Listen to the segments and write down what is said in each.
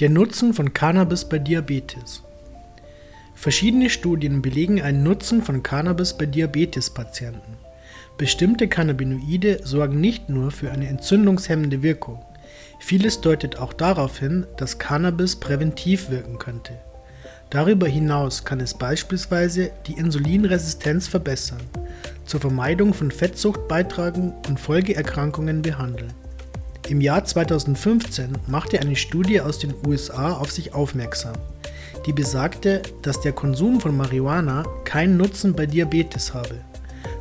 Der Nutzen von Cannabis bei Diabetes. Verschiedene Studien belegen einen Nutzen von Cannabis bei Diabetespatienten. Bestimmte Cannabinoide sorgen nicht nur für eine entzündungshemmende Wirkung. Vieles deutet auch darauf hin, dass Cannabis präventiv wirken könnte. Darüber hinaus kann es beispielsweise die Insulinresistenz verbessern, zur Vermeidung von Fettsucht beitragen und Folgeerkrankungen behandeln. Im Jahr 2015 machte eine Studie aus den USA auf sich aufmerksam, die besagte, dass der Konsum von Marihuana keinen Nutzen bei Diabetes habe,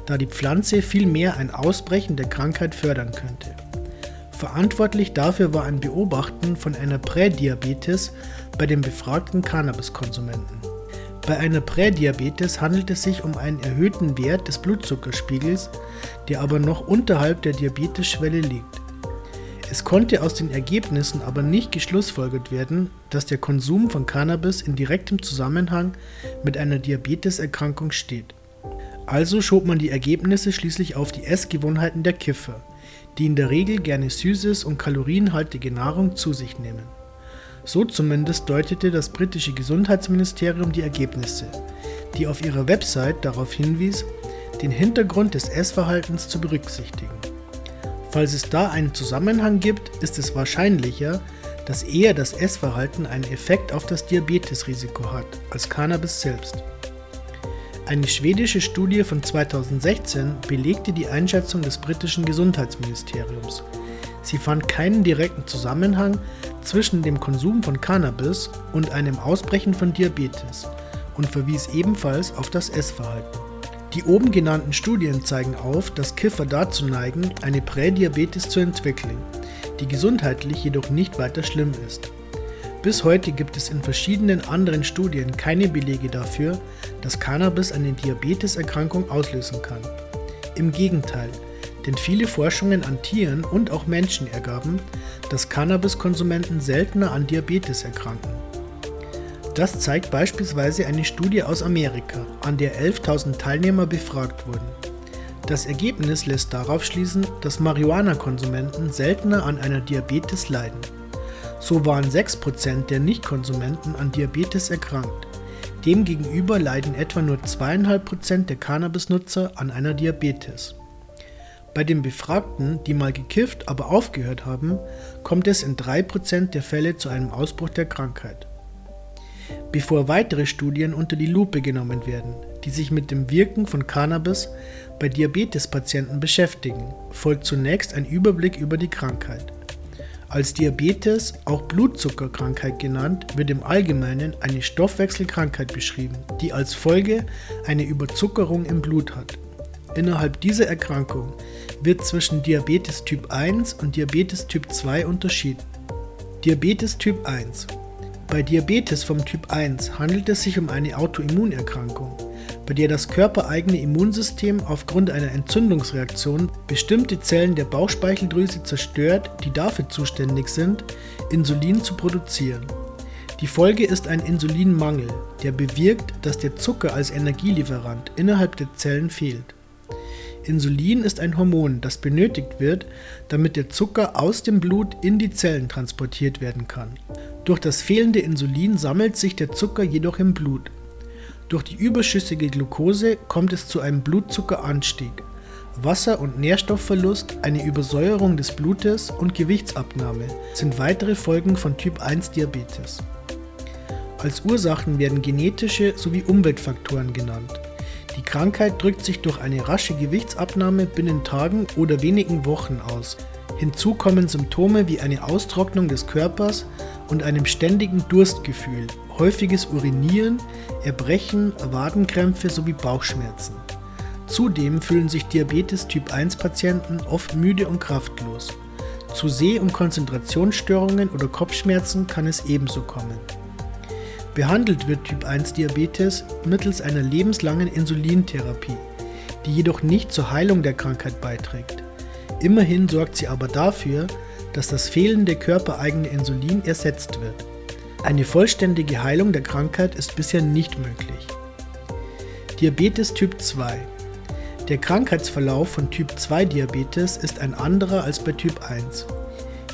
da die Pflanze vielmehr ein Ausbrechen der Krankheit fördern könnte. Verantwortlich dafür war ein Beobachten von einer Prädiabetes bei den befragten Cannabiskonsumenten. Bei einer Prädiabetes handelt es sich um einen erhöhten Wert des Blutzuckerspiegels, der aber noch unterhalb der Diabetesschwelle liegt. Es konnte aus den Ergebnissen aber nicht geschlussfolgert werden, dass der Konsum von Cannabis in direktem Zusammenhang mit einer Diabeteserkrankung steht. Also schob man die Ergebnisse schließlich auf die Essgewohnheiten der Kiffer, die in der Regel gerne süßes und kalorienhaltige Nahrung zu sich nehmen. So zumindest deutete das britische Gesundheitsministerium die Ergebnisse, die auf ihrer Website darauf hinwies, den Hintergrund des Essverhaltens zu berücksichtigen. Falls es da einen Zusammenhang gibt, ist es wahrscheinlicher, dass eher das Essverhalten einen Effekt auf das Diabetesrisiko hat als Cannabis selbst. Eine schwedische Studie von 2016 belegte die Einschätzung des britischen Gesundheitsministeriums. Sie fand keinen direkten Zusammenhang zwischen dem Konsum von Cannabis und einem Ausbrechen von Diabetes und verwies ebenfalls auf das Essverhalten. Die oben genannten Studien zeigen auf, dass Kiffer dazu neigen, eine Prädiabetes zu entwickeln, die gesundheitlich jedoch nicht weiter schlimm ist. Bis heute gibt es in verschiedenen anderen Studien keine Belege dafür, dass Cannabis eine Diabeteserkrankung auslösen kann. Im Gegenteil, denn viele Forschungen an Tieren und auch Menschen ergaben, dass Cannabiskonsumenten seltener an Diabetes erkranken. Das zeigt beispielsweise eine Studie aus Amerika, an der 11.000 Teilnehmer befragt wurden. Das Ergebnis lässt darauf schließen, dass Marihuana-Konsumenten seltener an einer Diabetes leiden. So waren 6% der Nicht-Konsumenten an Diabetes erkrankt. Demgegenüber leiden etwa nur 2,5% der Cannabis-Nutzer an einer Diabetes. Bei den Befragten, die mal gekifft, aber aufgehört haben, kommt es in 3% der Fälle zu einem Ausbruch der Krankheit bevor weitere Studien unter die Lupe genommen werden, die sich mit dem Wirken von Cannabis bei Diabetespatienten beschäftigen, folgt zunächst ein Überblick über die Krankheit. Als Diabetes, auch Blutzuckerkrankheit genannt, wird im Allgemeinen eine Stoffwechselkrankheit beschrieben, die als Folge eine Überzuckerung im Blut hat. Innerhalb dieser Erkrankung wird zwischen Diabetes Typ 1 und Diabetes Typ 2 unterschieden. Diabetes Typ 1 bei Diabetes vom Typ 1 handelt es sich um eine Autoimmunerkrankung, bei der das körpereigene Immunsystem aufgrund einer Entzündungsreaktion bestimmte Zellen der Bauchspeicheldrüse zerstört, die dafür zuständig sind, Insulin zu produzieren. Die Folge ist ein Insulinmangel, der bewirkt, dass der Zucker als Energielieferant innerhalb der Zellen fehlt. Insulin ist ein Hormon, das benötigt wird, damit der Zucker aus dem Blut in die Zellen transportiert werden kann. Durch das fehlende Insulin sammelt sich der Zucker jedoch im Blut. Durch die überschüssige Glucose kommt es zu einem Blutzuckeranstieg, Wasser- und Nährstoffverlust, eine Übersäuerung des Blutes und Gewichtsabnahme sind weitere Folgen von Typ 1 Diabetes. Als Ursachen werden genetische sowie Umweltfaktoren genannt. Die Krankheit drückt sich durch eine rasche Gewichtsabnahme binnen Tagen oder wenigen Wochen aus. Hinzu kommen Symptome wie eine Austrocknung des Körpers, und einem ständigen Durstgefühl, häufiges Urinieren, Erbrechen, Wadenkrämpfe sowie Bauchschmerzen. Zudem fühlen sich Diabetes Typ 1 Patienten oft müde und kraftlos. Zu Seh- und Konzentrationsstörungen oder Kopfschmerzen kann es ebenso kommen. Behandelt wird Typ 1 Diabetes mittels einer lebenslangen Insulintherapie, die jedoch nicht zur Heilung der Krankheit beiträgt. Immerhin sorgt sie aber dafür, dass das fehlende körpereigene Insulin ersetzt wird. Eine vollständige Heilung der Krankheit ist bisher nicht möglich. Diabetes Typ 2 Der Krankheitsverlauf von Typ 2 Diabetes ist ein anderer als bei Typ 1.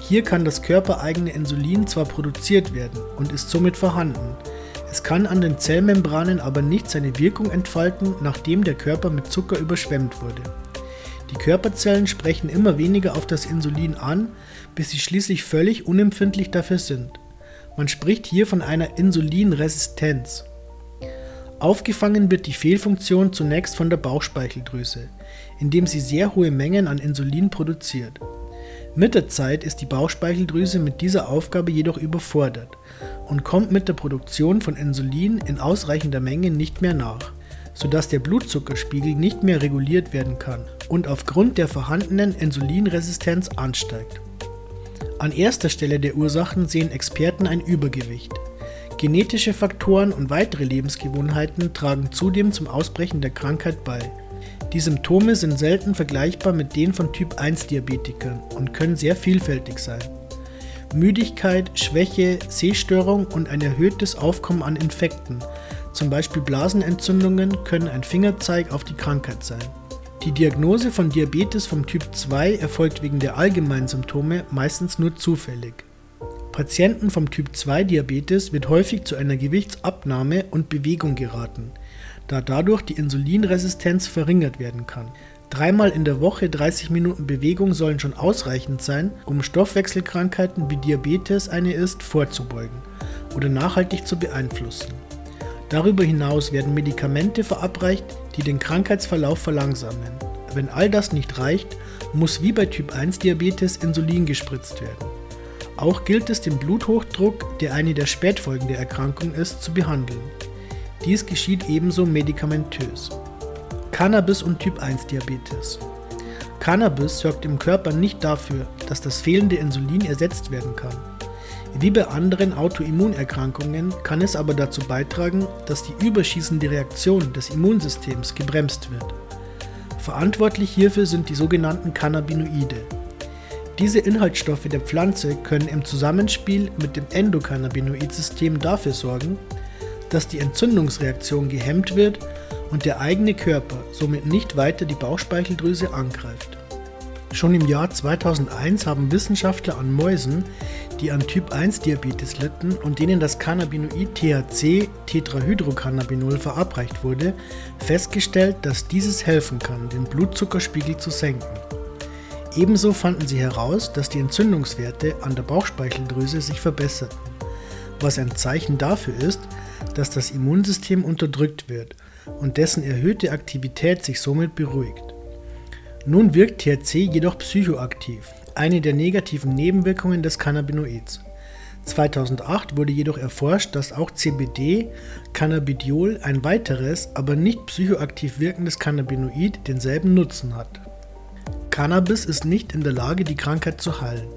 Hier kann das körpereigene Insulin zwar produziert werden und ist somit vorhanden, es kann an den Zellmembranen aber nicht seine Wirkung entfalten, nachdem der Körper mit Zucker überschwemmt wurde. Die Körperzellen sprechen immer weniger auf das Insulin an, bis sie schließlich völlig unempfindlich dafür sind. Man spricht hier von einer Insulinresistenz. Aufgefangen wird die Fehlfunktion zunächst von der Bauchspeicheldrüse, indem sie sehr hohe Mengen an Insulin produziert. Mit der Zeit ist die Bauchspeicheldrüse mit dieser Aufgabe jedoch überfordert und kommt mit der Produktion von Insulin in ausreichender Menge nicht mehr nach, sodass der Blutzuckerspiegel nicht mehr reguliert werden kann und aufgrund der vorhandenen Insulinresistenz ansteigt. An erster Stelle der Ursachen sehen Experten ein Übergewicht. Genetische Faktoren und weitere Lebensgewohnheiten tragen zudem zum Ausbrechen der Krankheit bei. Die Symptome sind selten vergleichbar mit denen von Typ 1 Diabetikern und können sehr vielfältig sein. Müdigkeit, Schwäche, Sehstörung und ein erhöhtes Aufkommen an Infekten, zum Beispiel Blasenentzündungen, können ein Fingerzeig auf die Krankheit sein. Die Diagnose von Diabetes vom Typ 2 erfolgt wegen der allgemeinen Symptome meistens nur zufällig. Patienten vom Typ 2 Diabetes wird häufig zu einer Gewichtsabnahme und Bewegung geraten, da dadurch die Insulinresistenz verringert werden kann. Dreimal in der Woche 30 Minuten Bewegung sollen schon ausreichend sein, um Stoffwechselkrankheiten wie Diabetes eine ist vorzubeugen oder nachhaltig zu beeinflussen. Darüber hinaus werden Medikamente verabreicht, die den Krankheitsverlauf verlangsamen. Wenn all das nicht reicht, muss wie bei Typ 1 Diabetes Insulin gespritzt werden. Auch gilt es, den Bluthochdruck, der eine der Spätfolgen der Erkrankung ist, zu behandeln. Dies geschieht ebenso medikamentös. Cannabis und Typ 1 Diabetes. Cannabis sorgt im Körper nicht dafür, dass das fehlende Insulin ersetzt werden kann. Wie bei anderen Autoimmunerkrankungen kann es aber dazu beitragen, dass die überschießende Reaktion des Immunsystems gebremst wird. Verantwortlich hierfür sind die sogenannten Cannabinoide. Diese Inhaltsstoffe der Pflanze können im Zusammenspiel mit dem Endokannabinoid-System dafür sorgen, dass die Entzündungsreaktion gehemmt wird und der eigene Körper somit nicht weiter die Bauchspeicheldrüse angreift. Schon im Jahr 2001 haben Wissenschaftler an Mäusen, die an Typ 1 Diabetes litten und denen das Cannabinoid THC Tetrahydrocannabinol verabreicht wurde, festgestellt, dass dieses helfen kann, den Blutzuckerspiegel zu senken. Ebenso fanden sie heraus, dass die Entzündungswerte an der Bauchspeicheldrüse sich verbesserten, was ein Zeichen dafür ist, dass das Immunsystem unterdrückt wird und dessen erhöhte Aktivität sich somit beruhigt. Nun wirkt THC jedoch psychoaktiv, eine der negativen Nebenwirkungen des Cannabinoids. 2008 wurde jedoch erforscht, dass auch CBD, Cannabidiol, ein weiteres, aber nicht psychoaktiv wirkendes Cannabinoid denselben Nutzen hat. Cannabis ist nicht in der Lage, die Krankheit zu heilen.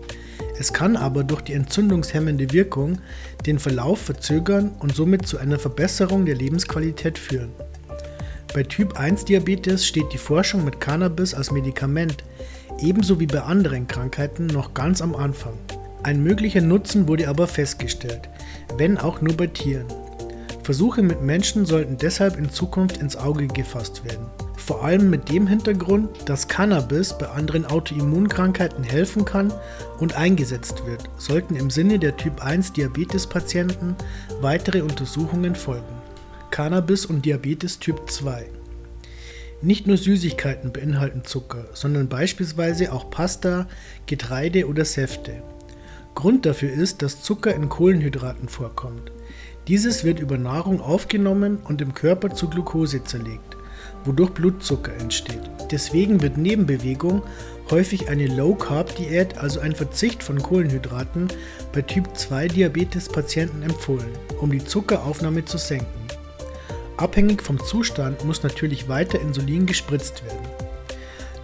Es kann aber durch die entzündungshemmende Wirkung den Verlauf verzögern und somit zu einer Verbesserung der Lebensqualität führen. Bei Typ 1 Diabetes steht die Forschung mit Cannabis als Medikament, ebenso wie bei anderen Krankheiten, noch ganz am Anfang. Ein möglicher Nutzen wurde aber festgestellt, wenn auch nur bei Tieren. Versuche mit Menschen sollten deshalb in Zukunft ins Auge gefasst werden vor allem mit dem Hintergrund, dass Cannabis bei anderen Autoimmunkrankheiten helfen kann und eingesetzt wird, sollten im Sinne der Typ 1 Diabetes-Patienten weitere Untersuchungen folgen. Cannabis und Diabetes Typ 2 Nicht nur Süßigkeiten beinhalten Zucker, sondern beispielsweise auch Pasta, Getreide oder Säfte. Grund dafür ist, dass Zucker in Kohlenhydraten vorkommt. Dieses wird über Nahrung aufgenommen und im Körper zu Glucose zerlegt wodurch Blutzucker entsteht. Deswegen wird neben Bewegung häufig eine Low-Carb-Diät, also ein Verzicht von Kohlenhydraten, bei Typ 2 Diabetes-Patienten empfohlen, um die Zuckeraufnahme zu senken. Abhängig vom Zustand muss natürlich weiter Insulin gespritzt werden.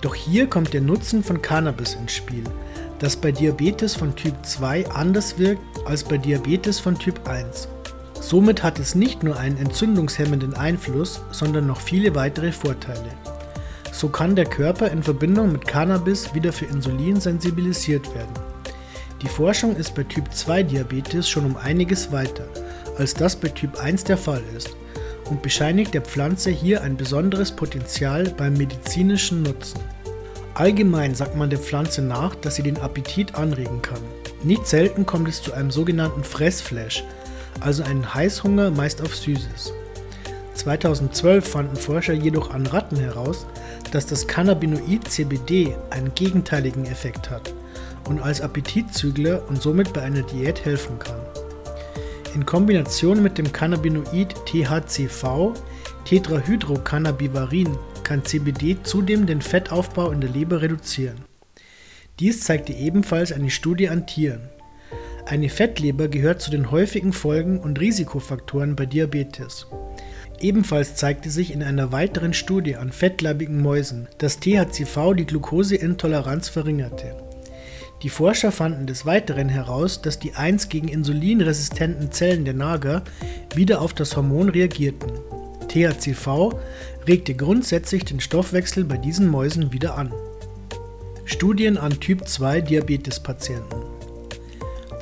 Doch hier kommt der Nutzen von Cannabis ins Spiel, das bei Diabetes von Typ 2 anders wirkt als bei Diabetes von Typ 1. Somit hat es nicht nur einen entzündungshemmenden Einfluss, sondern noch viele weitere Vorteile. So kann der Körper in Verbindung mit Cannabis wieder für Insulin sensibilisiert werden. Die Forschung ist bei Typ 2 Diabetes schon um einiges weiter, als das bei Typ 1 der Fall ist und bescheinigt der Pflanze hier ein besonderes Potenzial beim medizinischen Nutzen. Allgemein sagt man der Pflanze nach, dass sie den Appetit anregen kann. Nicht selten kommt es zu einem sogenannten Fressflash, also einen Heißhunger meist auf Süßes. 2012 fanden Forscher jedoch an Ratten heraus, dass das Cannabinoid CBD einen gegenteiligen Effekt hat und als Appetitzügler und somit bei einer Diät helfen kann. In Kombination mit dem Cannabinoid THCV, Tetrahydrocannabivarin, kann CBD zudem den Fettaufbau in der Leber reduzieren. Dies zeigte ebenfalls eine Studie an Tieren. Eine Fettleber gehört zu den häufigen Folgen und Risikofaktoren bei Diabetes. Ebenfalls zeigte sich in einer weiteren Studie an fettleibigen Mäusen, dass THCV die Glukoseintoleranz verringerte. Die Forscher fanden des Weiteren heraus, dass die einst gegen Insulin resistenten Zellen der Nager wieder auf das Hormon reagierten. THCV regte grundsätzlich den Stoffwechsel bei diesen Mäusen wieder an. Studien an Typ 2 Diabetespatienten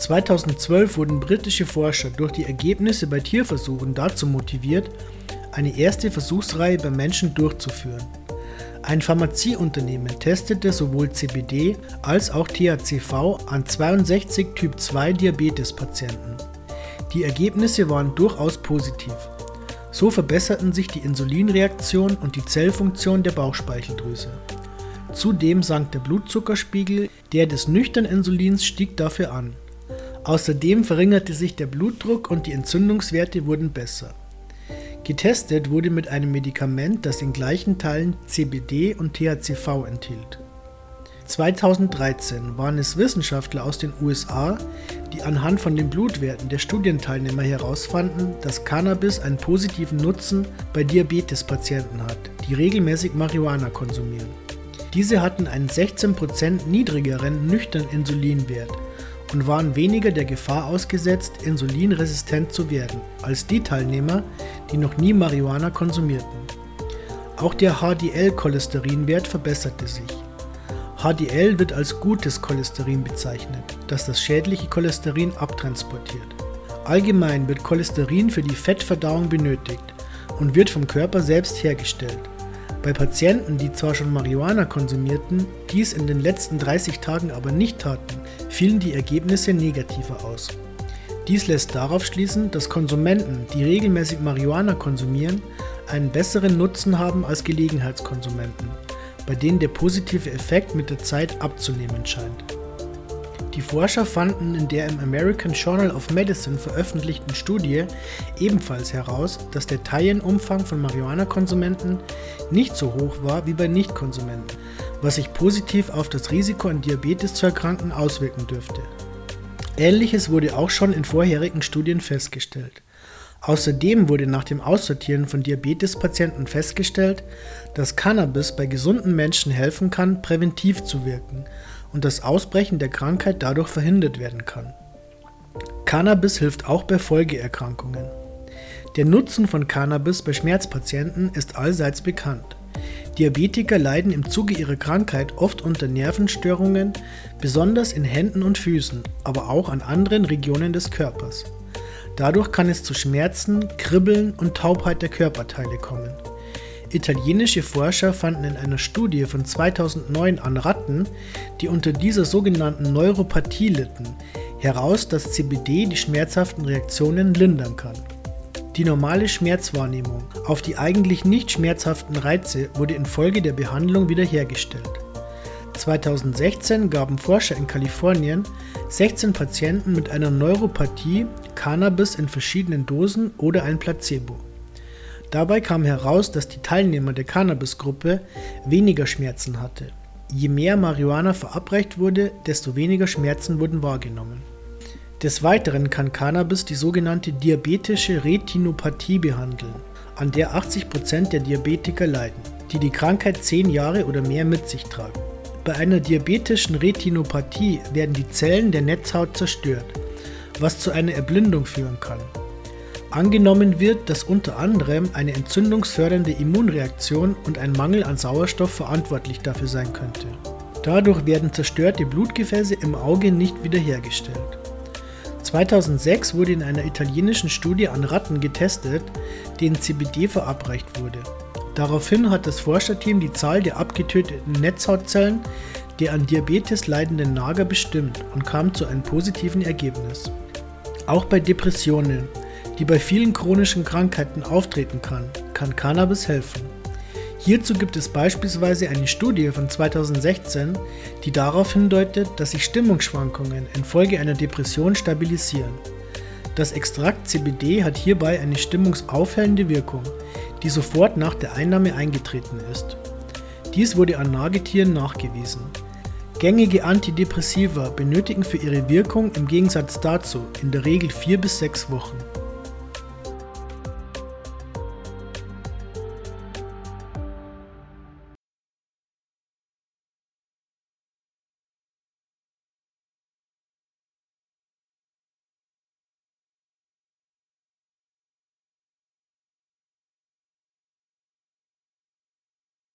2012 wurden britische Forscher durch die Ergebnisse bei Tierversuchen dazu motiviert, eine erste Versuchsreihe bei Menschen durchzuführen. Ein Pharmazieunternehmen testete sowohl CBD als auch THCV an 62 Typ 2 Diabetespatienten. Die Ergebnisse waren durchaus positiv. So verbesserten sich die Insulinreaktion und die Zellfunktion der Bauchspeicheldrüse. Zudem sank der Blutzuckerspiegel, der des nüchternen Insulins stieg dafür an. Außerdem verringerte sich der Blutdruck und die Entzündungswerte wurden besser. Getestet wurde mit einem Medikament, das in gleichen Teilen CBD und THCV enthielt. 2013 waren es Wissenschaftler aus den USA, die anhand von den Blutwerten der Studienteilnehmer herausfanden, dass Cannabis einen positiven Nutzen bei Diabetespatienten hat, die regelmäßig Marihuana konsumieren. Diese hatten einen 16% niedrigeren nüchternen Insulinwert und waren weniger der Gefahr ausgesetzt, insulinresistent zu werden, als die Teilnehmer, die noch nie Marihuana konsumierten. Auch der HDL-Cholesterinwert verbesserte sich. HDL wird als gutes Cholesterin bezeichnet, das das schädliche Cholesterin abtransportiert. Allgemein wird Cholesterin für die Fettverdauung benötigt und wird vom Körper selbst hergestellt. Bei Patienten, die zwar schon Marihuana konsumierten, dies in den letzten 30 Tagen aber nicht taten, fielen die Ergebnisse negativer aus. Dies lässt darauf schließen, dass Konsumenten, die regelmäßig Marihuana konsumieren, einen besseren Nutzen haben als Gelegenheitskonsumenten, bei denen der positive Effekt mit der Zeit abzunehmen scheint. Die Forscher fanden in der im American Journal of Medicine veröffentlichten Studie ebenfalls heraus, dass der Teilenumfang von Marihuana-Konsumenten nicht so hoch war wie bei Nichtkonsumenten, was sich positiv auf das Risiko an Diabetes zu erkranken auswirken dürfte. Ähnliches wurde auch schon in vorherigen Studien festgestellt. Außerdem wurde nach dem Aussortieren von Diabetespatienten festgestellt, dass Cannabis bei gesunden Menschen helfen kann, präventiv zu wirken und das Ausbrechen der Krankheit dadurch verhindert werden kann. Cannabis hilft auch bei Folgeerkrankungen. Der Nutzen von Cannabis bei Schmerzpatienten ist allseits bekannt. Diabetiker leiden im Zuge ihrer Krankheit oft unter Nervenstörungen, besonders in Händen und Füßen, aber auch an anderen Regionen des Körpers. Dadurch kann es zu Schmerzen, Kribbeln und Taubheit der Körperteile kommen. Italienische Forscher fanden in einer Studie von 2009 an Ratten, die unter dieser sogenannten Neuropathie litten, heraus, dass CBD die schmerzhaften Reaktionen lindern kann. Die normale Schmerzwahrnehmung auf die eigentlich nicht schmerzhaften Reize wurde infolge der Behandlung wiederhergestellt. 2016 gaben Forscher in Kalifornien 16 Patienten mit einer Neuropathie Cannabis in verschiedenen Dosen oder ein Placebo. Dabei kam heraus, dass die Teilnehmer der Cannabis-Gruppe weniger Schmerzen hatte. Je mehr Marihuana verabreicht wurde, desto weniger Schmerzen wurden wahrgenommen. Des Weiteren kann Cannabis die sogenannte diabetische Retinopathie behandeln, an der 80% der Diabetiker leiden, die die Krankheit 10 Jahre oder mehr mit sich tragen. Bei einer diabetischen Retinopathie werden die Zellen der Netzhaut zerstört, was zu einer Erblindung führen kann. Angenommen wird, dass unter anderem eine entzündungsfördernde Immunreaktion und ein Mangel an Sauerstoff verantwortlich dafür sein könnte. Dadurch werden zerstörte Blutgefäße im Auge nicht wiederhergestellt. 2006 wurde in einer italienischen Studie an Ratten getestet, denen CBD verabreicht wurde. Daraufhin hat das Forscherteam die Zahl der abgetöteten Netzhautzellen der an Diabetes leidenden Nager bestimmt und kam zu einem positiven Ergebnis. Auch bei Depressionen, die bei vielen chronischen Krankheiten auftreten kann, kann Cannabis helfen. Hierzu gibt es beispielsweise eine Studie von 2016, die darauf hindeutet, dass sich Stimmungsschwankungen infolge einer Depression stabilisieren. Das Extrakt CBD hat hierbei eine stimmungsaufhellende Wirkung, die sofort nach der Einnahme eingetreten ist. Dies wurde an Nagetieren nachgewiesen. Gängige Antidepressiva benötigen für ihre Wirkung im Gegensatz dazu in der Regel vier bis sechs Wochen.